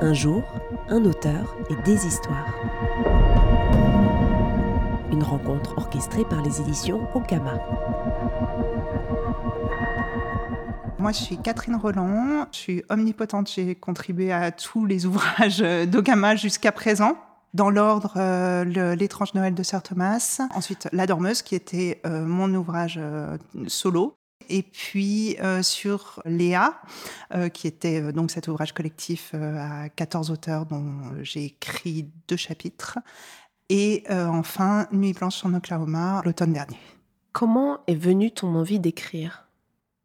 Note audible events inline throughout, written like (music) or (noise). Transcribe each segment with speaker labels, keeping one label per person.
Speaker 1: Un jour, un auteur et des histoires. Une rencontre orchestrée par les éditions Okama.
Speaker 2: Moi, je suis Catherine Roland, je suis omnipotente, j'ai contribué à tous les ouvrages (laughs) d'Okama jusqu'à présent. Dans l'ordre, euh, L'étrange Noël de Sir Thomas. Ensuite, La Dormeuse, qui était euh, mon ouvrage euh, solo. Et puis sur Léa, qui était donc cet ouvrage collectif à 14 auteurs dont j'ai écrit deux chapitres. Et enfin, Nuit blanche sur Oklahoma, l'automne dernier.
Speaker 1: Comment est venue ton envie d'écrire?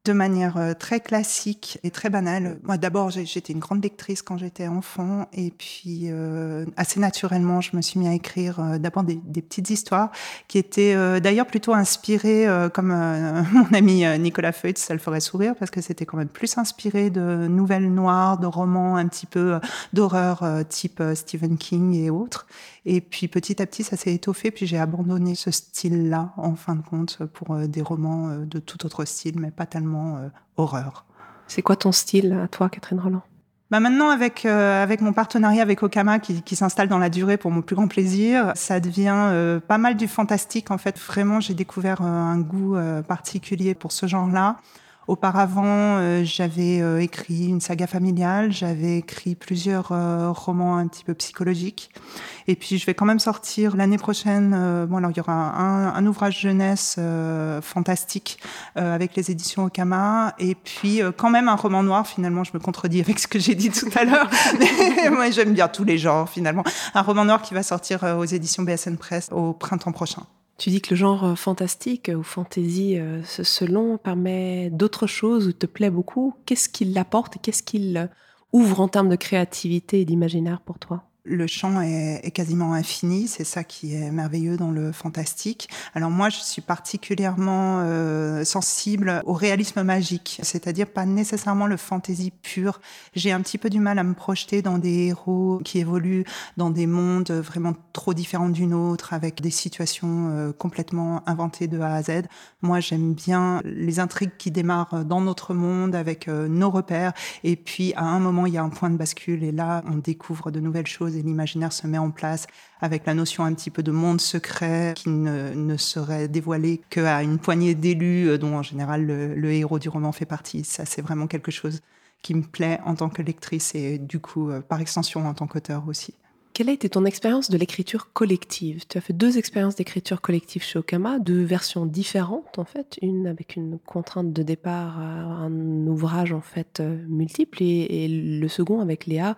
Speaker 2: De manière euh, très classique et très banale. Moi, d'abord, j'étais une grande lectrice quand j'étais enfant, et puis euh, assez naturellement, je me suis mis à écrire euh, d'abord des, petites histoires qui étaient d'ailleurs plutôt inspirées, comme (laughs) mon ami Nicolas Feutz, ça le ferait sourire, parce que c'était quand même plus inspiré de nouvelles noires, de romans un petit peu d'horreur type Stephen King et autres. Et puis petit à petit, ça s'est étoffé, puis j'ai abandonné ce style-là, en fin de compte, pour des romans de tout autre style, mais pas tellement euh, horreur.
Speaker 1: C'est quoi ton style à toi, Catherine Roland?
Speaker 2: Bah maintenant, avec, euh, avec mon partenariat avec Okama qui, qui s'installe dans la durée pour mon plus grand plaisir, ça devient euh, pas mal du fantastique. En fait, vraiment, j'ai découvert un goût particulier pour ce genre-là. Auparavant, euh, j'avais euh, écrit une saga familiale, j'avais écrit plusieurs euh, romans un petit peu psychologiques. Et puis, je vais quand même sortir l'année prochaine. bon, alors il y aura un, ouvrage jeunesse fantastique avec les éditions Okama, et puis quand même un roman noir. Finalement, je me contredis avec ce que j'ai dit tout à l'heure. (laughs) Moi, j'aime bien tous les genres. Finalement, un roman noir qui va sortir aux éditions BSN Press au printemps prochain.
Speaker 1: Tu dis que le genre euh, fantastique ou fantasy, euh, selon, permet d'autres choses ou te plaît beaucoup. Qu'est-ce qu'il apporte qu'est-ce qu'il euh, ouvre en termes de créativité et d'imaginaire pour toi?
Speaker 2: Le champ est, quasiment infini, c'est ça qui est merveilleux dans le fantastique. Alors moi, je suis particulièrement euh, sensible au réalisme magique, c'est-à-dire pas nécessairement le fantasy pur. J'ai un petit peu du mal à me projeter dans des héros qui évoluent dans des mondes vraiment trop différents d'une autre, avec des situations euh, complètement inventées de A à Z. Moi, j'aime bien les intrigues qui démarrent dans notre monde avec euh, nos repères, et puis à un moment, il y a un point de bascule, et là, on découvre de nouvelles choses et l'imaginaire se met en place avec la notion un petit peu de monde secret qui ne, serait dévoilé qu'à une poignée d'élus euh, dont en général le, héros du roman fait partie. Ça, c'est vraiment quelque chose qui me plaît en tant que lectrice et du coup, euh, par extension, en tant qu'auteur aussi.
Speaker 1: Quelle a été ton expérience de l'écriture collective? Tu as fait deux expériences d'écriture collective chez Okama, deux versions différentes en fait, une avec une contrainte de départ un ouvrage en fait euh, multiple et le second avec Léa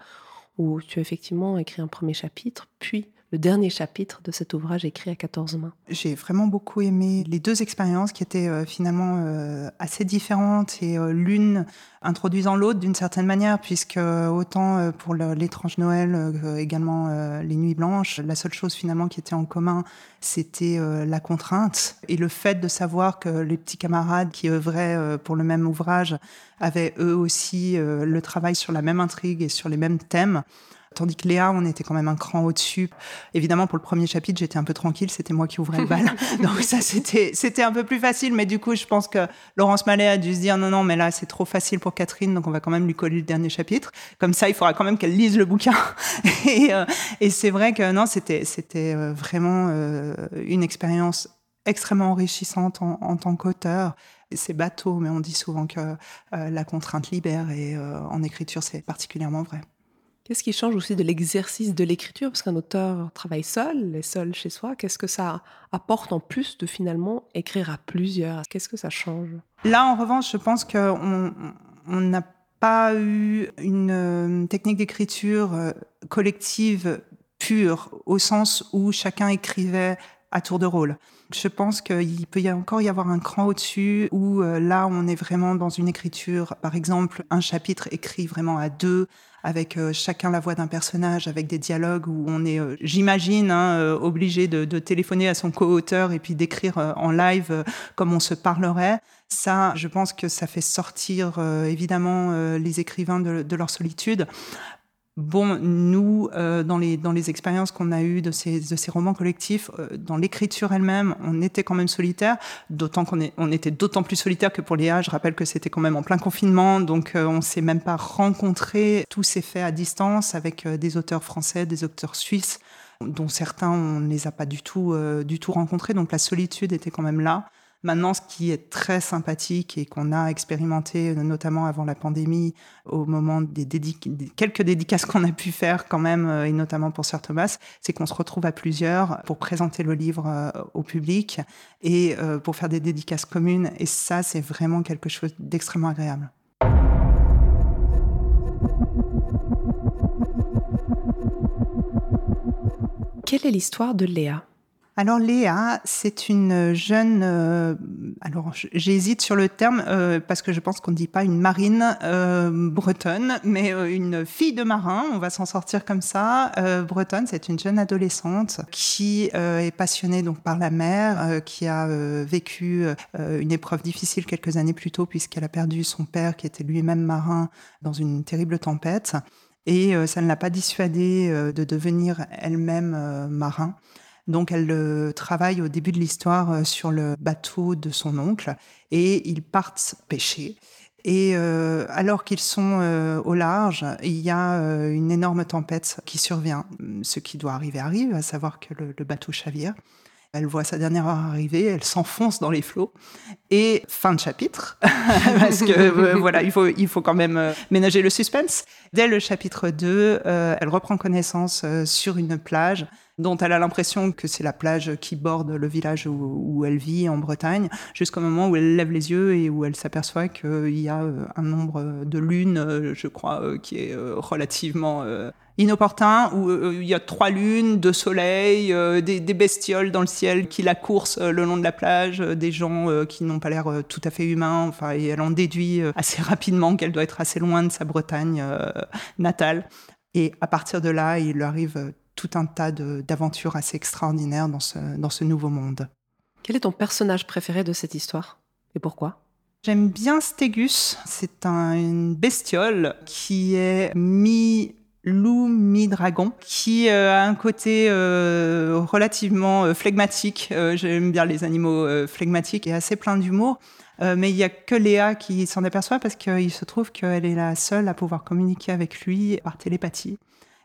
Speaker 1: où tu as effectivement écrit un premier chapitre, puis le dernier chapitre de cet ouvrage écrit à 14 mains.
Speaker 2: J'ai vraiment beaucoup aimé les deux expériences qui étaient euh, finalement euh, assez différentes et euh, l'une introduisant l'autre d'une certaine manière, puisque autant pour l'étrange Noël, également les nuits blanches, la seule chose finalement qui était en commun, c'était la contrainte et le fait de savoir que les petits camarades qui œuvraient pour le même ouvrage avaient eux aussi le travail sur la même intrigue et sur les mêmes thèmes. Tandis que Léa, on était quand même un cran au-dessus. Évidemment, pour le premier chapitre, j'étais un peu tranquille, c'était moi qui ouvrais le bal. (laughs) Donc ça, c'était, c'était un peu plus facile. Mais du coup, je pense que Laurence Mallet a dû se dire non, non, mais là, c'est trop facile pour Catherine, donc on va quand même lui coller le dernier chapitre. Comme ça, il faudra quand même qu'elle lise le bouquin. (laughs) Euh, et, c'est vrai que non, c'était, c'était euh, vraiment euh, une expérience extrêmement enrichissante en, tant qu'auteur. C'est bateau, mais on dit souvent que la contrainte libère et en écriture, c'est particulièrement vrai.
Speaker 1: Qu'est-ce qui change aussi de l'exercice de l'écriture? Parce qu'un auteur travaille seul, est seul chez soi. Qu'est-ce que ça apporte en plus de finalement écrire à plusieurs? Qu'est-ce que ça change?
Speaker 2: Là, en revanche, je pense qu'on n'a pas eu une euh, technique d'écriture euh, collective pure, au sens où chacun écrivait à tour de rôle. Je pense qu'il peut y encore y avoir un cran au-dessus où euh, là, on est vraiment dans une écriture, par exemple, un chapitre écrit vraiment à deux, avec euh, chacun la voix d'un personnage, avec des dialogues où on est, euh, j'imagine, hein, obligé de, téléphoner à son co-auteur et puis d'écrire en live comme on se parlerait. Ça, je pense que ça fait sortir évidemment les écrivains de, de leur solitude. Bon, nous, euh, dans, les, dans les expériences qu'on a eues de ces, de ces romans collectifs, euh, dans l'écriture elle-même, on était quand même solitaire, d'autant qu'on on était d'autant plus solitaire que pour Léa, je rappelle que c'était quand même en plein confinement, donc euh, on s'est même pas rencontrés. Tout s'est fait à distance avec des auteurs français, des auteurs suisses, dont certains, on ne les a pas du tout, du tout rencontrés, donc la solitude était quand même là. Maintenant, ce qui est très sympathique et qu'on a expérimenté, notamment avant la pandémie, au moment des, quelques dédicaces qu'on a pu faire quand même, euh, et notamment pour Sir Thomas, c'est qu'on se retrouve à plusieurs pour présenter le livre euh, au public et euh, pour faire des dédicaces communes. Et ça, c'est vraiment quelque chose d'extrêmement agréable.
Speaker 1: Quelle est l'histoire de Léa?
Speaker 2: Alors Léa, c'est une jeune, euh, alors j'hésite sur le terme euh, parce que je pense qu'on ne dit pas une marine euh, bretonne, mais une fille de marin, on va s'en sortir comme ça. bretonne, c'est une jeune adolescente qui est passionnée donc par la mer, qui a vécu une épreuve difficile quelques années plus tôt puisqu'elle a perdu son père qui était lui-même marin dans une terrible tempête. Et ça ne l'a pas dissuadée de devenir elle-même marin. Donc elle euh, travaille au début de l'histoire euh, sur le bateau de son oncle et ils partent pêcher. Et euh, alors qu'ils sont au large, il y a une énorme tempête qui survient. Ce qui doit arriver arrive, à savoir que le bateau chavire. Elle voit sa dernière heure arriver, elle s'enfonce dans les flots. Et fin de chapitre, (laughs) parce que voilà, il faut, il faut quand même ménager le suspense. Dès le chapitre 2, elle reprend connaissance sur une plage dont elle a l'impression que c'est la plage qui borde le village où, elle vit en Bretagne, jusqu'au moment où elle lève les yeux et où elle s'aperçoit qu'il y a euh, un nombre de lunes, euh, je crois, euh, qui est relativement inopportun, où il y a trois lunes, deux soleils, des, bestioles dans le ciel qui la coursent le long de la plage, des gens qui n'ont pas l'air tout à fait humains, enfin, et elle en déduit assez (laughs) rapidement qu'elle doit être assez loin de sa Bretagne natale. Et à partir de là, il lui arrive tout un tas d'aventures assez extraordinaires dans ce, dans ce nouveau monde.
Speaker 1: Quel est ton personnage préféré de cette histoire? Et pourquoi?
Speaker 2: J'aime bien Stégus. C'est un, une bestiole qui est mi loup mi-dragon, qui euh, a un côté euh, relativement euh, flegmatique. J'aime bien les animaux flegmatiques et assez plein d'humour. mais il n'y a que Léa qui s'en aperçoit parce qu'il se trouve qu'elle est la seule à pouvoir communiquer avec lui par télépathie.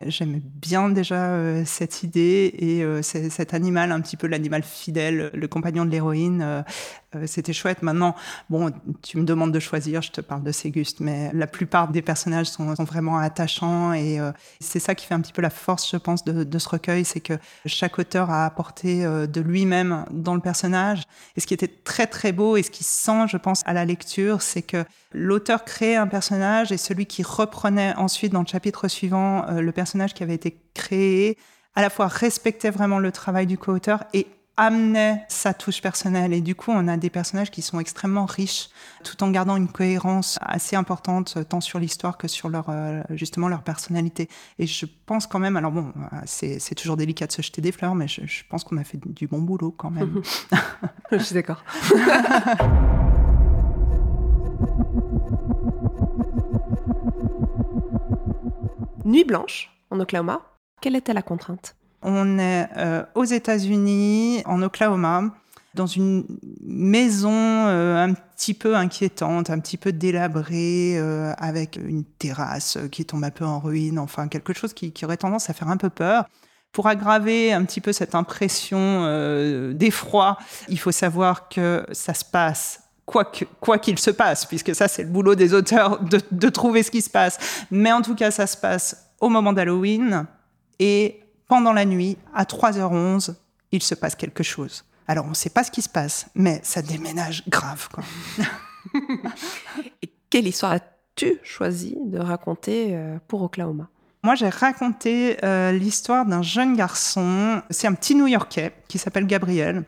Speaker 2: J'aime bien déjà euh, cette idée et euh, cet animal, un petit peu l'animal fidèle, le compagnon de l'héroïne. Euh, c'était chouette. Maintenant, bon, tu me demandes de choisir, je te parle de Séguste, mais la plupart des personnages sont, vraiment attachants et c'est ça qui fait un petit peu la force, je pense, de, de ce recueil, c'est que chaque auteur a apporté de lui-même dans le personnage. Et ce qui était très très beau et ce qui sent, je pense, à la lecture, c'est que l'auteur créait un personnage et celui qui reprenait ensuite dans le chapitre suivant le personnage qui avait été créé à la fois respectait vraiment le travail du co-auteur et amenait sa touche personnelle. Et du coup, on a des personnages qui sont extrêmement riches, tout en gardant une cohérence assez importante, tant sur l'histoire que sur leur, euh, justement leur personnalité. Et je pense quand même, alors bon, c'est, toujours délicat de se jeter des fleurs, mais je, je pense qu'on a fait du bon boulot quand même. (laughs)
Speaker 1: je suis d'accord. (laughs) Nuit blanche en Oklahoma. Quelle était la contrainte?
Speaker 2: On est euh, aux États-Unis, en Oklahoma, dans une maison euh, un petit peu inquiétante, un petit peu délabrée, euh, avec une terrasse qui tombe un peu en ruine, enfin quelque chose qui, aurait tendance à faire un peu peur. Pour aggraver un petit peu cette impression d'effroi, il faut savoir que ça se passe quoi qu'il se passe, puisque ça c'est le boulot des auteurs de, de, trouver ce qui se passe. Mais en tout cas, ça se passe au moment d'Halloween et pendant la nuit, à 3h11, il se passe quelque chose. Alors on ne sait pas ce qui se passe, mais ça déménage grave. Quoi. (laughs)
Speaker 1: et quelle histoire as-tu choisi de raconter euh, pour Oklahoma?
Speaker 2: Moi, j'ai raconté euh, l'histoire d'un jeune garçon, c'est un petit New-Yorkais qui s'appelle Gabriel,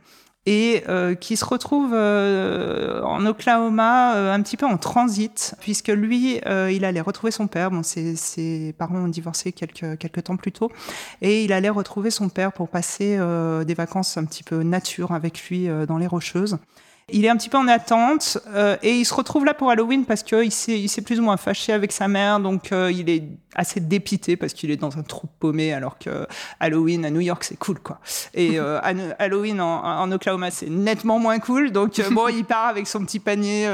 Speaker 2: et euh, qui se retrouve euh, en Oklahoma euh, un petit peu en transit, puisque lui, il allait retrouver son père. Bon, ses, ses, parents ont divorcé quelques, quelques temps plus tôt, et il allait retrouver son père pour passer des vacances un petit peu nature avec lui dans les Rocheuses. Il est un petit peu en attente euh, et il se retrouve là pour Halloween parce qu'il s'est, s'est plus ou moins fâché avec sa mère, donc euh, il est assez dépité parce qu'il est dans un trou paumé alors que Halloween à New York c'est cool quoi. Et euh, Halloween en, Oklahoma c'est nettement moins cool, donc bon il part avec son petit panier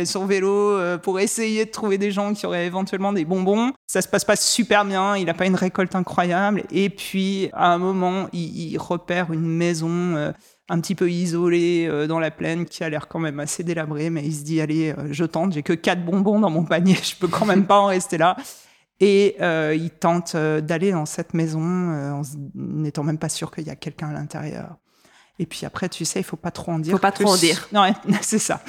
Speaker 2: et son vélo pour essayer de trouver des gens qui auraient éventuellement des bonbons. Ça se passe pas super bien, il n'a pas une récolte incroyable et puis à un moment il repère une maison un petit peu isolé euh, dans la plaine qui a l'air quand même assez délabré, mais il se dit allez, euh, je tente, j'ai que quatre bonbons dans mon panier, (laughs) je peux quand même pas en rester là. Et euh, il tente d'aller dans cette maison en n'étant même pas sûr qu'il y a quelqu'un à l'intérieur. Et puis après, tu sais, il faut pas trop en dire.
Speaker 1: Faut pas trop en dire. (laughs)
Speaker 2: Non, (laughs) c'est ça.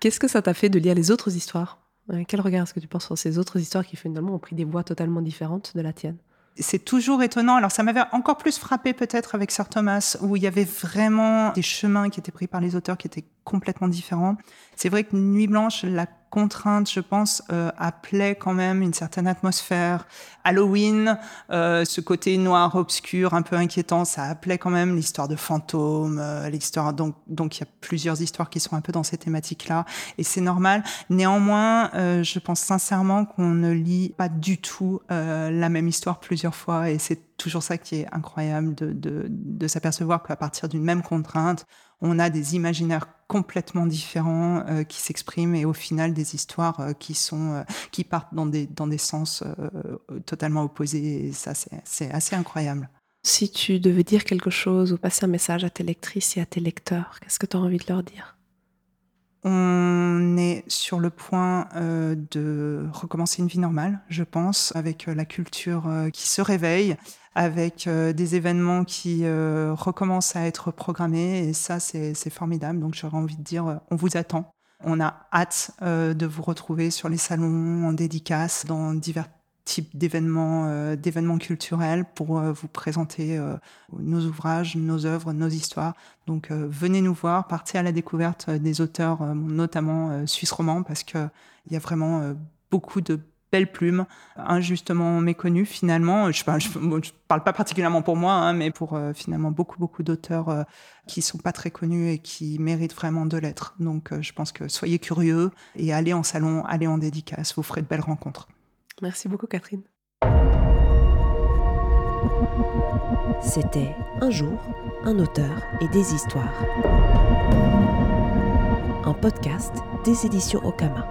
Speaker 1: Qu'est-ce que ça t'a fait de lire les autres histoires? Quel regard est-ce que tu penses sur ces autres histoires qui finalement ont pris des voies totalement différentes de la tienne?
Speaker 2: C'est toujours étonnant. Alors ça m'avait encore plus frappé peut-être avec Sir Thomas, où il y avait vraiment des chemins qui étaient pris par les auteurs qui étaient complètement différents. C'est vrai que Nuit Blanche, la contrainte, je pense, euh, appelait quand même une certaine atmosphère. Halloween, euh, ce côté noir, obscur, un peu inquiétant, ça appelait quand même l'histoire de fantômes, euh, l'histoire. Donc, donc il y a plusieurs histoires qui sont un peu dans ces thématiques-là, et c'est normal. Néanmoins, je pense sincèrement qu'on ne lit pas du tout la même histoire plusieurs fois, et c'est toujours ça qui est incroyable de, de s'apercevoir qu'à partir d'une même contrainte, on a des imaginaires complètement différents euh, qui s'expriment et au final des histoires euh, qui sont euh, qui partent dans des dans des sens totalement opposés. Et ça c'est assez incroyable.
Speaker 1: Si tu devais dire quelque chose ou passer un message à tes lectrices et à tes lecteurs, qu'est-ce que tu as envie de leur dire?
Speaker 2: On est sur le point de recommencer une vie normale, je pense, avec la culture qui se réveille, avec euh, des événements qui euh, recommencent à être programmés. Et ça, c'est formidable. Donc, j'aurais envie de dire, euh, on vous attend. On a hâte de vous retrouver sur les salons, en dédicace, dans divers types d'événements d'événements culturels pour vous présenter nos ouvrages, nos œuvres, nos histoires. Donc venez nous voir, partez à la découverte des auteurs, notamment suisse romans, parce qu'il y a vraiment beaucoup de belle plume, injustement méconnue finalement. Je ne parle, pas particulièrement pour moi, hein, mais pour euh, finalement beaucoup, beaucoup d'auteurs euh, qui sont pas très connus et qui méritent vraiment de l'être. Donc euh, je pense que soyez curieux et allez en salon, allez en dédicace, vous ferez de belles rencontres.
Speaker 1: Merci beaucoup Catherine.
Speaker 3: C'était Un jour, un auteur et des histoires. Un podcast des éditions Okama.